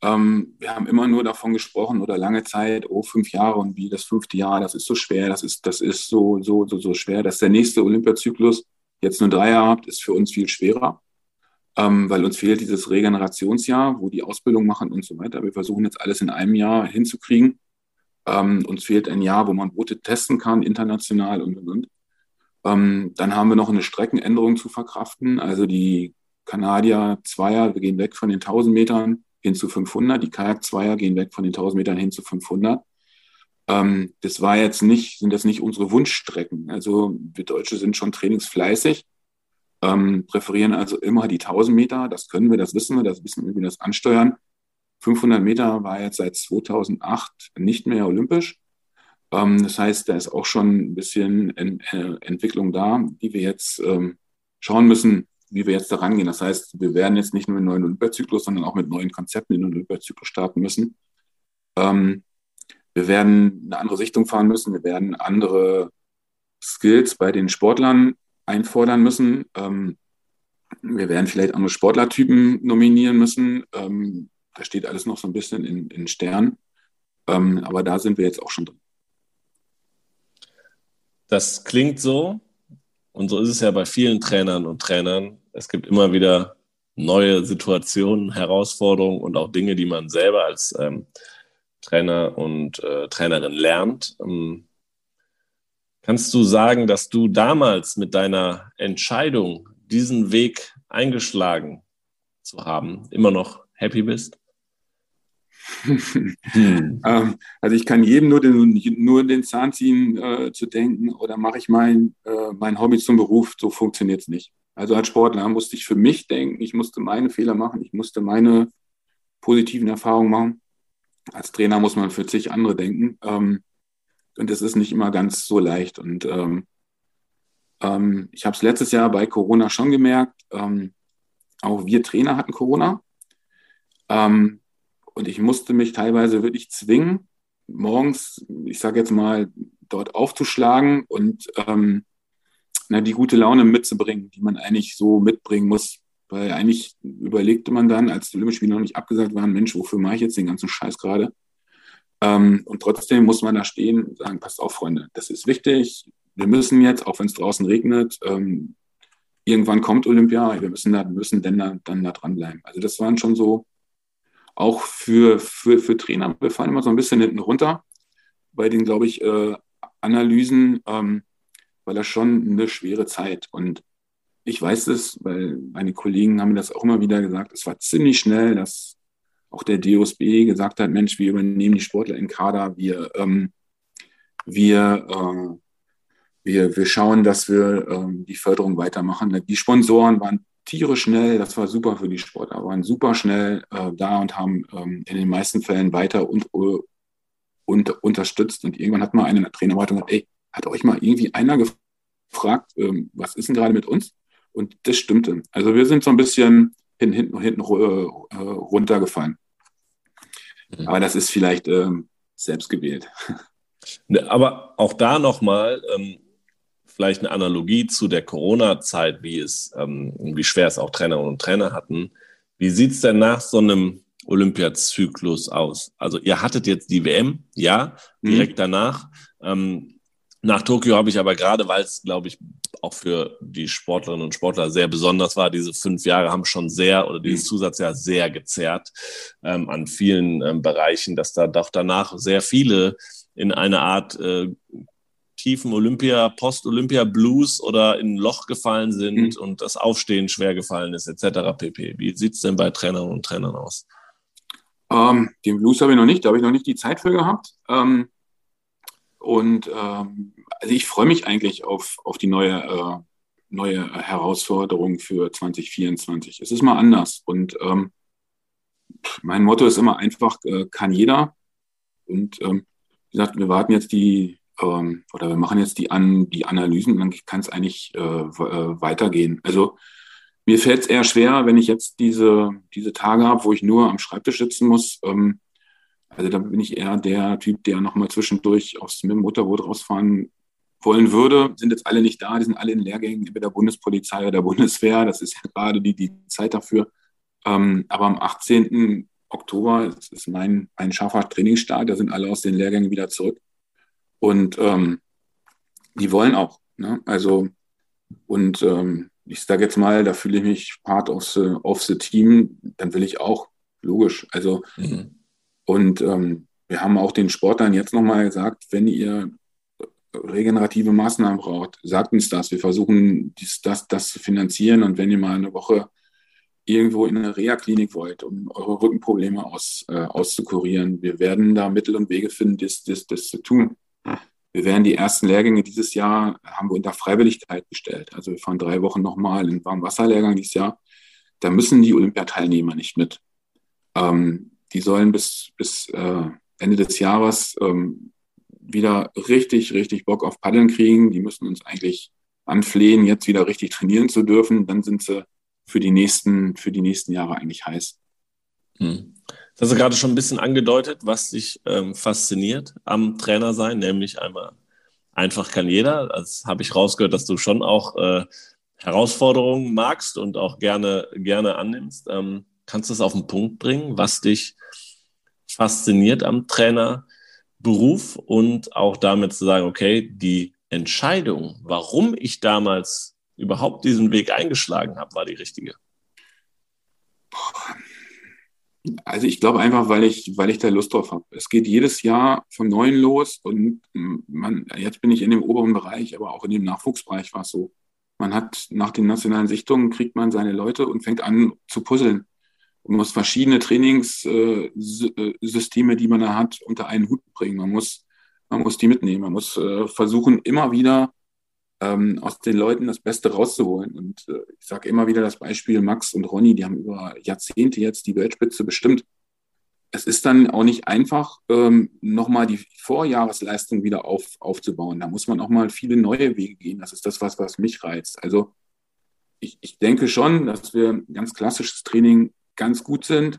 Ähm, wir haben immer nur davon gesprochen oder lange Zeit, oh, fünf Jahre und wie das fünfte Jahr, das ist so schwer, das ist, das ist so, so, so, so schwer, dass der nächste Olympiazyklus jetzt nur drei Jahre habt, ist für uns viel schwerer, ähm, weil uns fehlt dieses Regenerationsjahr, wo die Ausbildung machen und so weiter. Wir versuchen jetzt alles in einem Jahr hinzukriegen. Ähm, uns fehlt ein Jahr, wo man Boote testen kann, international und, und, und. Ähm, dann haben wir noch eine Streckenänderung zu verkraften. Also die Kanadier Zweier, wir gehen weg von den 1000 Metern hin zu 500. Die Kajak-Zweier gehen weg von den 1000 Metern hin zu 500. Ähm, das war jetzt nicht, sind das nicht unsere Wunschstrecken. Also wir Deutsche sind schon trainingsfleißig, ähm, präferieren also immer die 1000 Meter. Das können wir, das wissen wir, das wissen wir, wie wir das ansteuern. 500 Meter war jetzt seit 2008 nicht mehr olympisch. Ähm, das heißt, da ist auch schon ein bisschen en äh, Entwicklung da, die wir jetzt ähm, schauen müssen, wie wir jetzt da rangehen. Das heißt, wir werden jetzt nicht nur mit neuen Olympiazyklus, sondern auch mit neuen Konzepten in den Olympiazyklus starten müssen. Ähm, wir werden eine andere Sichtung fahren müssen. Wir werden andere Skills bei den Sportlern einfordern müssen. Ähm, wir werden vielleicht andere Sportlertypen nominieren müssen. Ähm, da steht alles noch so ein bisschen in, in Stern. Ähm, aber da sind wir jetzt auch schon drin. Das klingt so, und so ist es ja bei vielen Trainern und Trainern. Es gibt immer wieder neue Situationen, Herausforderungen und auch Dinge, die man selber als ähm, Trainer und äh, Trainerin lernt. Ähm, kannst du sagen, dass du damals mit deiner Entscheidung, diesen Weg eingeschlagen zu haben, immer noch happy bist? Hm. also ich kann jedem nur den, nur den Zahn ziehen äh, zu denken oder mache ich mein, äh, mein Hobby zum Beruf, so funktioniert es nicht. Also als Sportler musste ich für mich denken, ich musste meine Fehler machen, ich musste meine positiven Erfahrungen machen. Als Trainer muss man für zig andere denken. Ähm, und das ist nicht immer ganz so leicht. Und ähm, ähm, ich habe es letztes Jahr bei Corona schon gemerkt. Ähm, auch wir Trainer hatten Corona. Ähm, und ich musste mich teilweise wirklich zwingen, morgens, ich sage jetzt mal, dort aufzuschlagen und ähm, na, die gute Laune mitzubringen, die man eigentlich so mitbringen muss. Weil eigentlich überlegte man dann, als die Olympischen Spiele noch nicht abgesagt waren, Mensch, wofür mache ich jetzt den ganzen Scheiß gerade? Ähm, und trotzdem muss man da stehen und sagen, passt auf, Freunde, das ist wichtig. Wir müssen jetzt, auch wenn es draußen regnet, ähm, irgendwann kommt Olympia, wir müssen da, müssen denn da, dann da dranbleiben. Also das waren schon so auch für, für, für Trainer, wir fallen immer so ein bisschen hinten runter bei den, glaube ich, äh, Analysen, ähm, weil das schon eine schwere Zeit. Und ich weiß es, weil meine Kollegen haben mir das auch immer wieder gesagt, es war ziemlich schnell, dass auch der DOSB gesagt hat, Mensch, wir übernehmen die Sportler in Kader, wir, ähm, wir, äh, wir, wir schauen, dass wir ähm, die Förderung weitermachen. Die Sponsoren waren tierisch schnell, das war super für die Sportler, waren super schnell äh, da und haben ähm, in den meisten Fällen weiter und, uh, und, unterstützt. Und irgendwann hat mal eine in der Trainerwartung gesagt, ey, hat euch mal irgendwie einer gefragt, ähm, was ist denn gerade mit uns? Und das stimmte. Also wir sind so ein bisschen hinten, hinten, hinten äh, runtergefallen. Mhm. Aber das ist vielleicht ähm, selbst gewählt. Ne, aber auch da nochmal, ähm, vielleicht eine Analogie zu der Corona-Zeit, wie es, ähm, wie schwer es auch Trainer und Trainer hatten. Wie sieht es denn nach so einem Olympiazyklus aus? Also ihr hattet jetzt die WM, ja, direkt mhm. danach. Ähm, nach Tokio habe ich aber gerade, weil es, glaube ich, auch für die Sportlerinnen und Sportler sehr besonders war, diese fünf Jahre haben schon sehr oder dieses mhm. Zusatzjahr sehr gezerrt ähm, an vielen ähm, Bereichen, dass da doch danach sehr viele in eine Art äh, tiefen Olympia, Post-Olympia-Blues oder in ein Loch gefallen sind mhm. und das Aufstehen schwer gefallen ist, etc. pp. Wie sieht es denn bei Trainern und Trainern aus? Ähm, den Blues habe ich noch nicht, da habe ich noch nicht die Zeit für gehabt. Ähm, und ähm, also ich freue mich eigentlich auf, auf die neue, äh, neue Herausforderung für 2024. Es ist mal anders. Und ähm, mein Motto ist immer einfach, äh, kann jeder. Und ähm, wie gesagt, wir warten jetzt die, ähm, oder wir machen jetzt die, An die Analysen dann kann es eigentlich äh, äh, weitergehen. Also mir fällt es eher schwer, wenn ich jetzt diese, diese Tage habe, wo ich nur am Schreibtisch sitzen muss. Ähm, also da bin ich eher der Typ, der nochmal zwischendurch aufs mit dem Motorboot rausfahren wollen würde. Sind jetzt alle nicht da, die sind alle in Lehrgängen, entweder der Bundespolizei oder der Bundeswehr. Das ist ja gerade die, die Zeit dafür. Ähm, aber am 18. Oktober ist mein, mein scharfer Trainingsstart. Da sind alle aus den Lehrgängen wieder zurück. Und ähm, die wollen auch. Ne? Also, und ähm, ich sage jetzt mal, da fühle ich mich part of the, of the team, dann will ich auch, logisch. Also, mhm. und ähm, wir haben auch den Sportlern jetzt nochmal gesagt, wenn ihr regenerative Maßnahmen braucht, sagt uns das. Wir versuchen, dies, das, das zu finanzieren. Und wenn ihr mal eine Woche irgendwo in eine Reha-Klinik wollt, um eure Rückenprobleme aus, äh, auszukurieren, wir werden da Mittel und Wege finden, das, das, das zu tun. Wir werden die ersten Lehrgänge dieses Jahr, haben wir unter Freiwilligkeit gestellt. Also wir fahren drei Wochen nochmal in Warmwasserlehrgang dieses Jahr. Da müssen die Olympiateilnehmer nicht mit. Ähm, die sollen bis, bis äh, Ende des Jahres ähm, wieder richtig, richtig Bock auf Paddeln kriegen. Die müssen uns eigentlich anflehen, jetzt wieder richtig trainieren zu dürfen. Dann sind sie für die nächsten, für die nächsten Jahre eigentlich heiß. Hm. Das hast du gerade schon ein bisschen angedeutet, was dich ähm, fasziniert am Trainer sein, nämlich einmal einfach kann jeder. Das habe ich rausgehört, dass du schon auch äh, Herausforderungen magst und auch gerne, gerne annimmst. Ähm, kannst du es auf den Punkt bringen, was dich fasziniert am Trainerberuf und auch damit zu sagen, okay, die Entscheidung, warum ich damals überhaupt diesen Weg eingeschlagen habe, war die richtige? Also ich glaube einfach, weil ich, weil ich da Lust drauf habe. Es geht jedes Jahr von Neuem los und man, jetzt bin ich in dem oberen Bereich, aber auch in dem Nachwuchsbereich war es so. Man hat nach den nationalen Sichtungen kriegt man seine Leute und fängt an zu puzzeln. Man muss verschiedene Trainingssysteme, die man da hat, unter einen Hut bringen. Man muss, man muss die mitnehmen. Man muss äh, versuchen, immer wieder ähm, aus den Leuten das Beste rauszuholen. Und äh, ich sage immer wieder das Beispiel Max und Ronny, die haben über Jahrzehnte jetzt die Weltspitze bestimmt. Es ist dann auch nicht einfach, ähm, nochmal die Vorjahresleistung wieder auf, aufzubauen. Da muss man auch mal viele neue Wege gehen. Das ist das, was, was mich reizt. Also ich, ich denke schon, dass wir ganz klassisches Training ganz gut sind,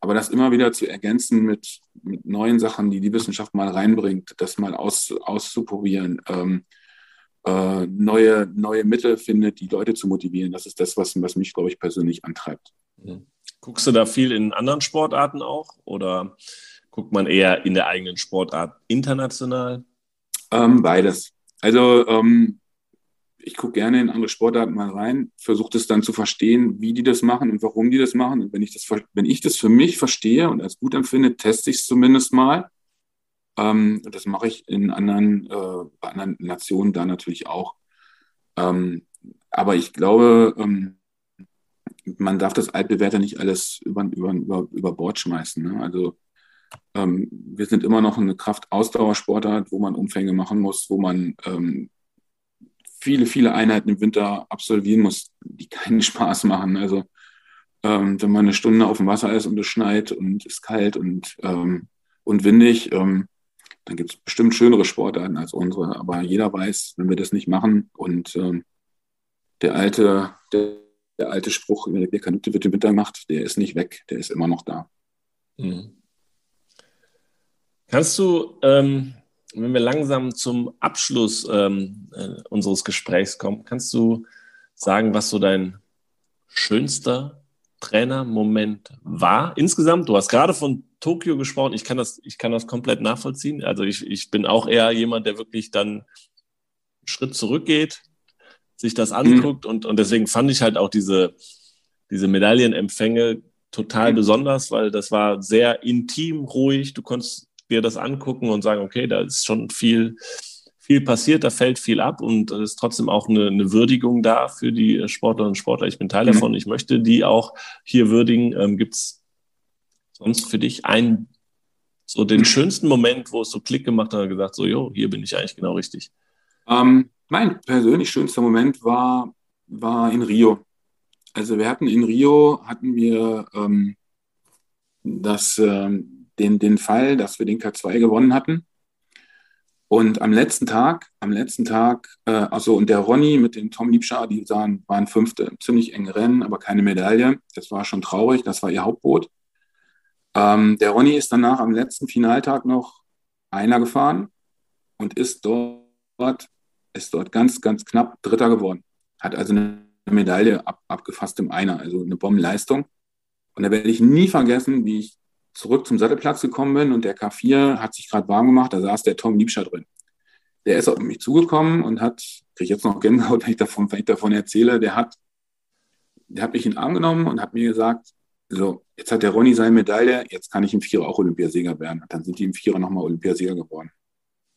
aber das immer wieder zu ergänzen mit, mit neuen Sachen, die die Wissenschaft mal reinbringt, das mal aus, auszuprobieren. Ähm, äh, neue, neue Mittel findet, die Leute zu motivieren. Das ist das, was, was mich, glaube ich, persönlich antreibt. Mhm. Guckst du da viel in anderen Sportarten auch oder guckt man eher in der eigenen Sportart international? Ähm, beides. Also ähm, ich gucke gerne in andere Sportarten mal rein, versuche das dann zu verstehen, wie die das machen und warum die das machen. Und wenn ich das, wenn ich das für mich verstehe und als gut empfinde, teste ich es zumindest mal. Ähm, das mache ich in anderen, äh, bei anderen Nationen da natürlich auch. Ähm, aber ich glaube, ähm, man darf das Altbewährte nicht alles über, über, über, über Bord schmeißen. Ne? Also ähm, wir sind immer noch eine Kraftausdauersportart, wo man Umfänge machen muss, wo man ähm, viele, viele Einheiten im Winter absolvieren muss, die keinen Spaß machen. Also ähm, wenn man eine Stunde auf dem Wasser ist und es schneit und es ist kalt und, ähm, und windig, ähm, dann gibt es bestimmt schönere Sportarten als unsere. Aber jeder weiß, wenn wir das nicht machen und ähm, der alte, der, der alte Spruch, der Kanute wird im Winter gemacht, der ist nicht weg, der ist immer noch da. Mhm. Kannst du, ähm, wenn wir langsam zum Abschluss ähm, äh, unseres Gesprächs kommen, kannst du sagen, was so dein schönster Trainermoment war insgesamt? Du hast gerade von Tokio gesprochen. Ich kann das, ich kann das komplett nachvollziehen. Also ich, ich bin auch eher jemand, der wirklich dann einen Schritt zurückgeht, sich das mhm. anguckt mhm. und, und deswegen fand ich halt auch diese, diese Medaillenempfänge total mhm. besonders, weil das war sehr intim, ruhig. Du konntest dir das angucken und sagen, okay, da ist schon viel, viel passiert, da fällt viel ab und es ist trotzdem auch eine, eine, Würdigung da für die Sportlerinnen und Sportler. Ich bin Teil mhm. davon, ich möchte die auch hier würdigen. Ähm, Gibt es sonst für dich einen, so den schönsten Moment, wo es so Klick gemacht hat und gesagt, so, jo, hier bin ich eigentlich genau richtig? Ähm, mein persönlich schönster Moment war, war in Rio. Also wir hatten in Rio, hatten wir ähm, das, ähm, den, den Fall, dass wir den K2 gewonnen hatten. Und am letzten Tag, am letzten Tag, äh, also und der Ronny mit dem Tom Liebscher, die sahen, waren Fünfte, ziemlich enge Rennen, aber keine Medaille. Das war schon traurig, das war ihr Hauptboot. Ähm, der Ronny ist danach am letzten Finaltag noch einer gefahren und ist dort, ist dort ganz, ganz knapp Dritter geworden. Hat also eine Medaille ab, abgefasst im Einer, also eine Bombenleistung. Und da werde ich nie vergessen, wie ich zurück zum Sattelplatz gekommen bin und der K4 hat sich gerade warm gemacht, da saß der Tom Liebscher drin. Der ist auf mich zugekommen und hat, kriege ich jetzt noch Gänsehaut, wenn ich davon, wenn ich davon erzähle, der hat, der hat mich in den Arm genommen und hat mir gesagt, so, jetzt hat der Ronny seine Medaille, jetzt kann ich im Vierer auch Olympiasieger werden. Und dann sind die im Vierer nochmal Olympiasieger geworden.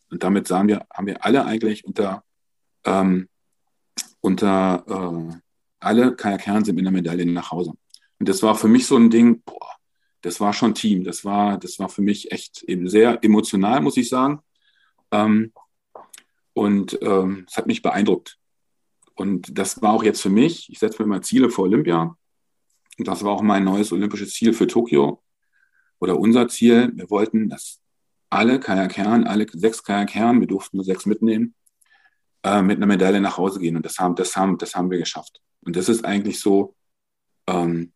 Und damit sahen wir, haben wir alle eigentlich unter, ähm, unter äh, alle Kajakherren sind mit einer Medaille nach Hause. Und das war für mich so ein Ding, boah, das war schon Team. Das war, das war für mich echt eben sehr emotional, muss ich sagen. Ähm, und ähm, es hat mich beeindruckt. Und das war auch jetzt für mich, ich setze mir mal Ziele für Olympia. Und das war auch mein neues olympisches Ziel für Tokio oder unser Ziel. Wir wollten, das alle Kajakherren, alle sechs Kajakherren, wir durften nur sechs mitnehmen, äh, mit einer Medaille nach Hause gehen. Und das haben, das haben, das haben wir geschafft. Und das ist eigentlich so, ähm,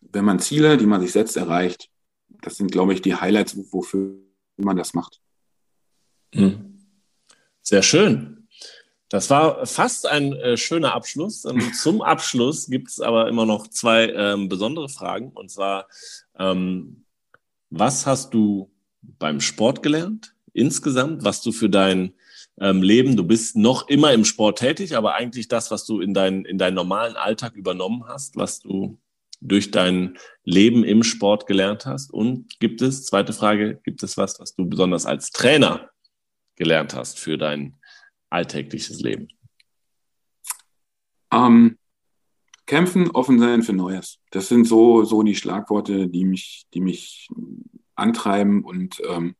wenn man Ziele, die man sich setzt, erreicht, das sind, glaube ich, die Highlights, wofür man das macht. Hm. Sehr schön. Das war fast ein äh, schöner Abschluss. Ähm, zum Abschluss gibt es aber immer noch zwei ähm, besondere Fragen. Und zwar, ähm, was hast du beim Sport gelernt insgesamt, was du für dein ähm, Leben, du bist noch immer im Sport tätig, aber eigentlich das, was du in, dein, in deinen normalen Alltag übernommen hast, was du durch dein Leben im Sport gelernt hast? Und gibt es, zweite Frage, gibt es was, was du besonders als Trainer gelernt hast für dein alltägliches Leben? Ähm, kämpfen, offen sein für Neues. Das sind so, so die Schlagworte, die mich, die mich antreiben und ähm,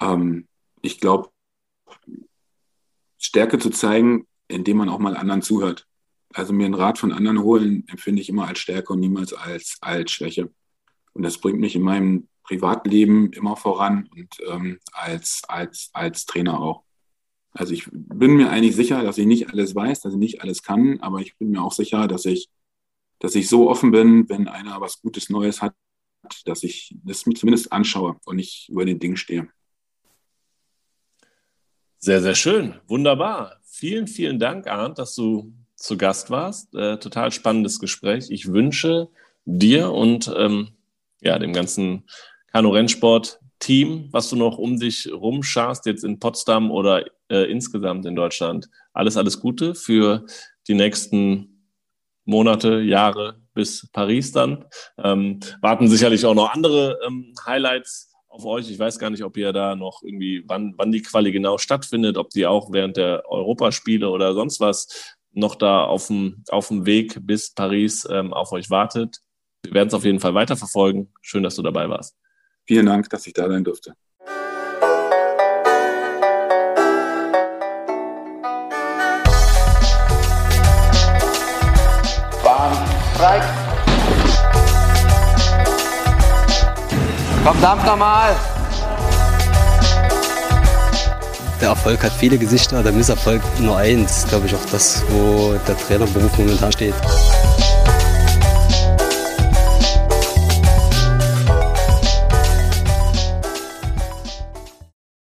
ähm, ich glaube, Stärke zu zeigen, indem man auch mal anderen zuhört. Also mir einen Rat von anderen holen, empfinde ich immer als Stärke und niemals als, als Schwäche. Und das bringt mich in meinem Privatleben immer voran und ähm, als, als, als Trainer auch. Also ich bin mir eigentlich sicher, dass ich nicht alles weiß, dass ich nicht alles kann, aber ich bin mir auch sicher, dass ich, dass ich so offen bin, wenn einer was Gutes Neues hat, dass ich das zumindest anschaue und nicht über den Ding stehe. Sehr, sehr schön. Wunderbar. Vielen, vielen Dank, Arndt, dass du zu Gast warst. Äh, total spannendes Gespräch. Ich wünsche dir und ähm, ja, dem ganzen Kanu-Rennsport-Team, was du noch um dich rumscharst, jetzt in Potsdam oder äh, insgesamt in Deutschland, alles, alles Gute für die nächsten Monate, Jahre bis Paris dann. Ähm, warten sicherlich auch noch andere ähm, Highlights auf euch. Ich weiß gar nicht, ob ihr da noch irgendwie, wann, wann die Quali genau stattfindet, ob die auch während der Europaspiele oder sonst was noch da auf dem, auf dem Weg bis Paris ähm, auf euch wartet. Wir werden es auf jeden Fall weiterverfolgen. Schön, dass du dabei warst. Vielen Dank, dass ich da sein durfte. Bahn frei. Komm, Dampf nochmal. der Erfolg hat viele Gesichter, der Misserfolg nur eins. Glaube ich auch das, wo der Trainerberuf momentan steht.